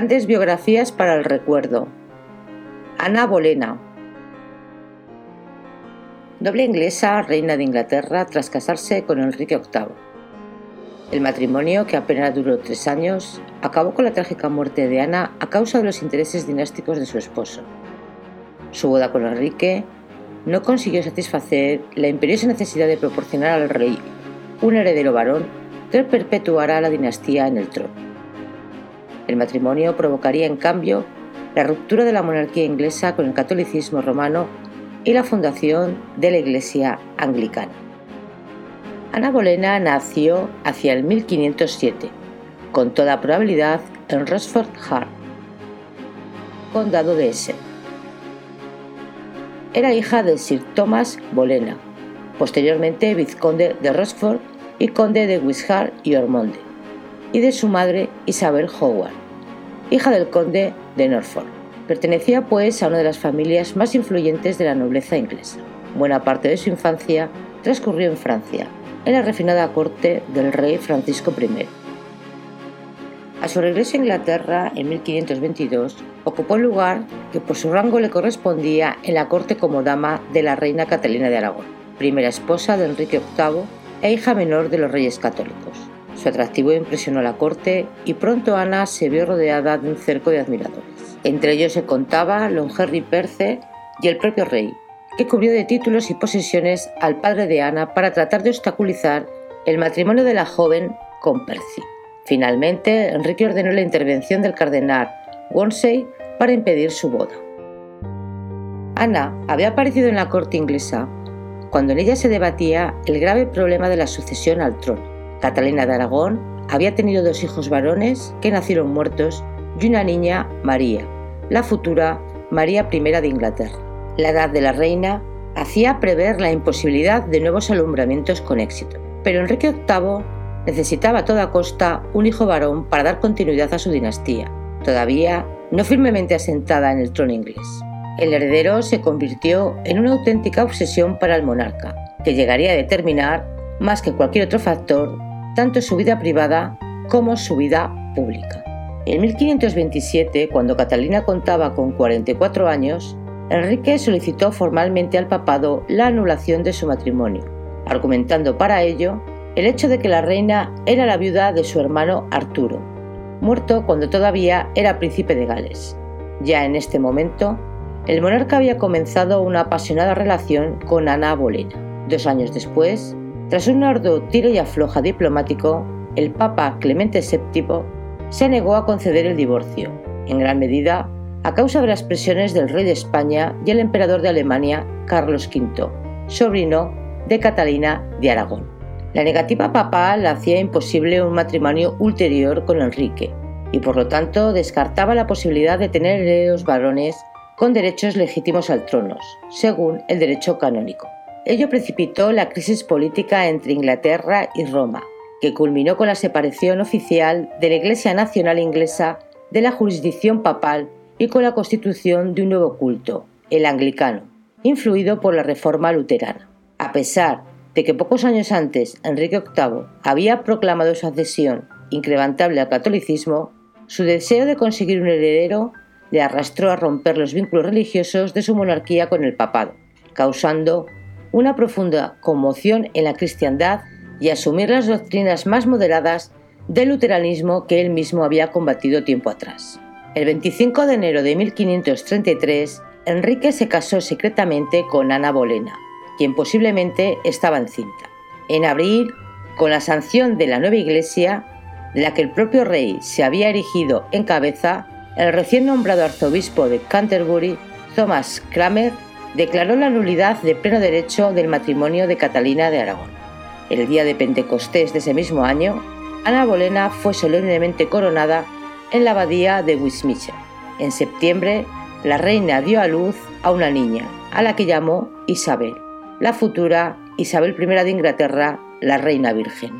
Grandes biografías para el recuerdo. Ana Bolena. Doble inglesa, reina de Inglaterra tras casarse con Enrique VIII. El matrimonio, que apenas duró tres años, acabó con la trágica muerte de Ana a causa de los intereses dinásticos de su esposo. Su boda con Enrique no consiguió satisfacer la imperiosa necesidad de proporcionar al rey un heredero varón que perpetuara la dinastía en el trono. El matrimonio provocaría, en cambio, la ruptura de la monarquía inglesa con el catolicismo romano y la fundación de la Iglesia anglicana. Ana Bolena nació hacia el 1507, con toda probabilidad en Rochford Hart, condado de Essen. Era hija de Sir Thomas Bolena, posteriormente vizconde de Rochford y conde de Wishart y Ormonde, y de su madre Isabel Howard hija del conde de Norfolk. Pertenecía pues a una de las familias más influyentes de la nobleza inglesa. Buena parte de su infancia transcurrió en Francia, en la refinada corte del rey Francisco I. A su regreso a Inglaterra en 1522, ocupó el lugar que por su rango le correspondía en la corte como dama de la reina Catalina de Aragón, primera esposa de Enrique VIII e hija menor de los reyes católicos. Su atractivo impresionó a la corte y pronto Ana se vio rodeada de un cerco de admiradores. Entre ellos se contaba Lon Henry Perce y el propio rey, que cubrió de títulos y posesiones al padre de Ana para tratar de obstaculizar el matrimonio de la joven con Percy. Finalmente, Enrique ordenó la intervención del cardenal Wonsey para impedir su boda. Ana había aparecido en la corte inglesa cuando en ella se debatía el grave problema de la sucesión al trono. Catalina de Aragón había tenido dos hijos varones que nacieron muertos y una niña, María, la futura María I de Inglaterra. La edad de la reina hacía prever la imposibilidad de nuevos alumbramientos con éxito, pero Enrique VIII necesitaba a toda costa un hijo varón para dar continuidad a su dinastía, todavía no firmemente asentada en el trono inglés. El heredero se convirtió en una auténtica obsesión para el monarca, que llegaría a determinar, más que cualquier otro factor, tanto su vida privada como su vida pública. En 1527, cuando Catalina contaba con 44 años, Enrique solicitó formalmente al papado la anulación de su matrimonio, argumentando para ello el hecho de que la reina era la viuda de su hermano Arturo, muerto cuando todavía era príncipe de Gales. Ya en este momento, el monarca había comenzado una apasionada relación con Ana Bolena. Dos años después, tras un arduo tiro y afloja diplomático, el Papa Clemente VII se negó a conceder el divorcio, en gran medida a causa de las presiones del rey de España y el emperador de Alemania, Carlos V, sobrino de Catalina de Aragón. La negativa papal hacía imposible un matrimonio ulterior con Enrique y por lo tanto descartaba la posibilidad de tener herederos varones con derechos legítimos al trono, según el derecho canónico. Ello precipitó la crisis política entre Inglaterra y Roma, que culminó con la separación oficial de la Iglesia Nacional Inglesa de la jurisdicción papal y con la constitución de un nuevo culto, el anglicano, influido por la reforma luterana. A pesar de que pocos años antes Enrique VIII había proclamado su adhesión incrementable al catolicismo, su deseo de conseguir un heredero le arrastró a romper los vínculos religiosos de su monarquía con el papado, causando una profunda conmoción en la cristiandad y asumir las doctrinas más moderadas del luteranismo que él mismo había combatido tiempo atrás. El 25 de enero de 1533, Enrique se casó secretamente con Ana Bolena, quien posiblemente estaba encinta. En abril, con la sanción de la nueva iglesia, de la que el propio rey se había erigido en cabeza, el recién nombrado arzobispo de Canterbury, Thomas Cramer, declaró la nulidad de pleno derecho del matrimonio de Catalina de Aragón. El día de Pentecostés de ese mismo año, Ana Bolena fue solemnemente coronada en la abadía de Westminster. En septiembre, la reina dio a luz a una niña, a la que llamó Isabel, la futura Isabel I de Inglaterra, la reina virgen.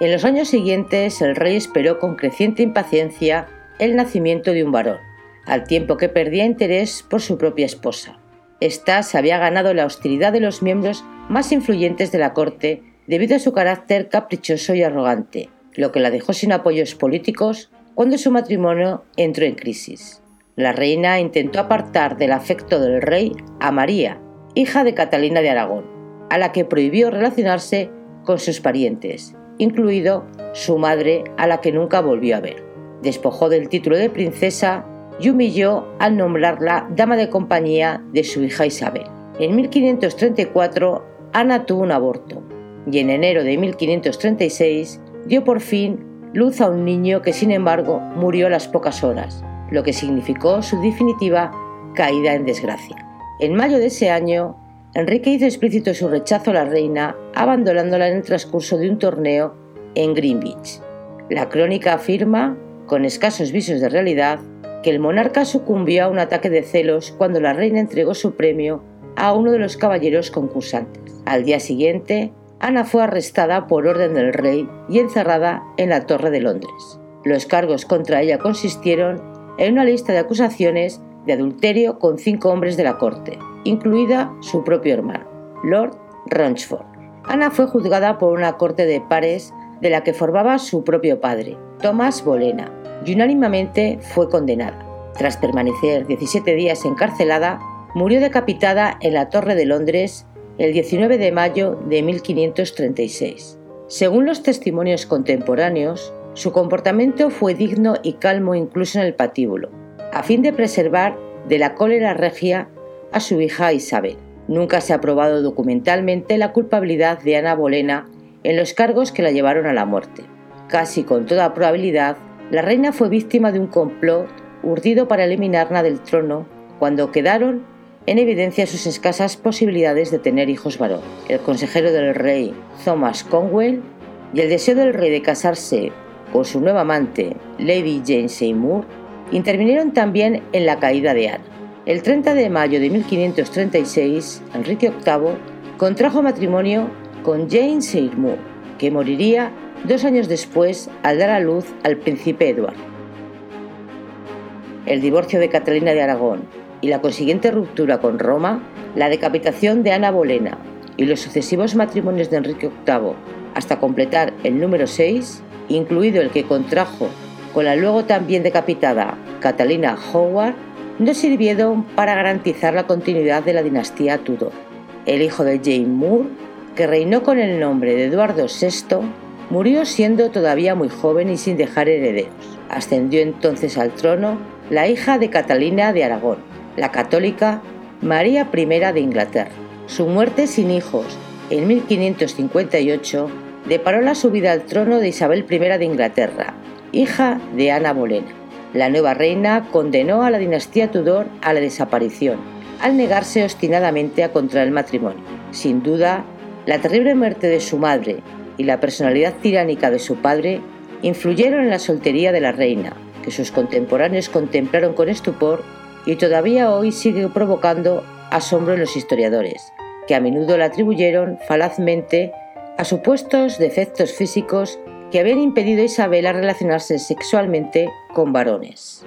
En los años siguientes, el rey esperó con creciente impaciencia el nacimiento de un varón, al tiempo que perdía interés por su propia esposa. Esta se había ganado la hostilidad de los miembros más influyentes de la corte debido a su carácter caprichoso y arrogante, lo que la dejó sin apoyos políticos cuando su matrimonio entró en crisis. La reina intentó apartar del afecto del rey a María, hija de Catalina de Aragón, a la que prohibió relacionarse con sus parientes, incluido su madre a la que nunca volvió a ver. Despojó del título de princesa y humilló al nombrarla dama de compañía de su hija Isabel. En 1534 Ana tuvo un aborto y en enero de 1536 dio por fin luz a un niño que sin embargo murió a las pocas horas, lo que significó su definitiva caída en desgracia. En mayo de ese año, Enrique hizo explícito su rechazo a la reina, abandonándola en el transcurso de un torneo en Greenwich. La crónica afirma, con escasos visos de realidad, que el monarca sucumbió a un ataque de celos cuando la reina entregó su premio a uno de los caballeros concursantes. Al día siguiente, Ana fue arrestada por orden del rey y encerrada en la Torre de Londres. Los cargos contra ella consistieron en una lista de acusaciones de adulterio con cinco hombres de la corte, incluida su propio hermano, Lord Rochford. Ana fue juzgada por una corte de pares de la que formaba su propio padre, Thomas Bolena, y unánimemente fue condenada. Tras permanecer 17 días encarcelada, murió decapitada en la Torre de Londres el 19 de mayo de 1536. Según los testimonios contemporáneos, su comportamiento fue digno y calmo incluso en el patíbulo, a fin de preservar de la cólera regia a su hija Isabel. Nunca se ha probado documentalmente la culpabilidad de Ana Bolena en los cargos que la llevaron a la muerte. Casi con toda probabilidad, la reina fue víctima de un complot urdido para eliminarla del trono cuando quedaron en evidencia sus escasas posibilidades de tener hijos varón. El consejero del rey, Thomas Conwell, y el deseo del rey de casarse con su nueva amante, Lady Jane Seymour, intervinieron también en la caída de Ana. El 30 de mayo de 1536, Enrique VIII contrajo matrimonio con Jane Seymour, que moriría dos años después al dar a luz al príncipe Eduardo. El divorcio de Catalina de Aragón y la consiguiente ruptura con Roma, la decapitación de Ana Bolena y los sucesivos matrimonios de Enrique VIII hasta completar el número 6, incluido el que contrajo con la luego también decapitada Catalina Howard, no sirvieron para garantizar la continuidad de la dinastía Tudor. El hijo de Jane Moore, que reinó con el nombre de Eduardo VI, Murió siendo todavía muy joven y sin dejar herederos. Ascendió entonces al trono la hija de Catalina de Aragón, la católica María I de Inglaterra. Su muerte sin hijos en 1558 deparó la subida al trono de Isabel I de Inglaterra, hija de Ana Bolena. La nueva reina condenó a la dinastía Tudor a la desaparición, al negarse obstinadamente a contraer matrimonio. Sin duda, la terrible muerte de su madre y la personalidad tiránica de su padre influyeron en la soltería de la reina, que sus contemporáneos contemplaron con estupor y todavía hoy sigue provocando asombro en los historiadores, que a menudo la atribuyeron falazmente a supuestos defectos físicos que habían impedido a Isabel relacionarse sexualmente con varones.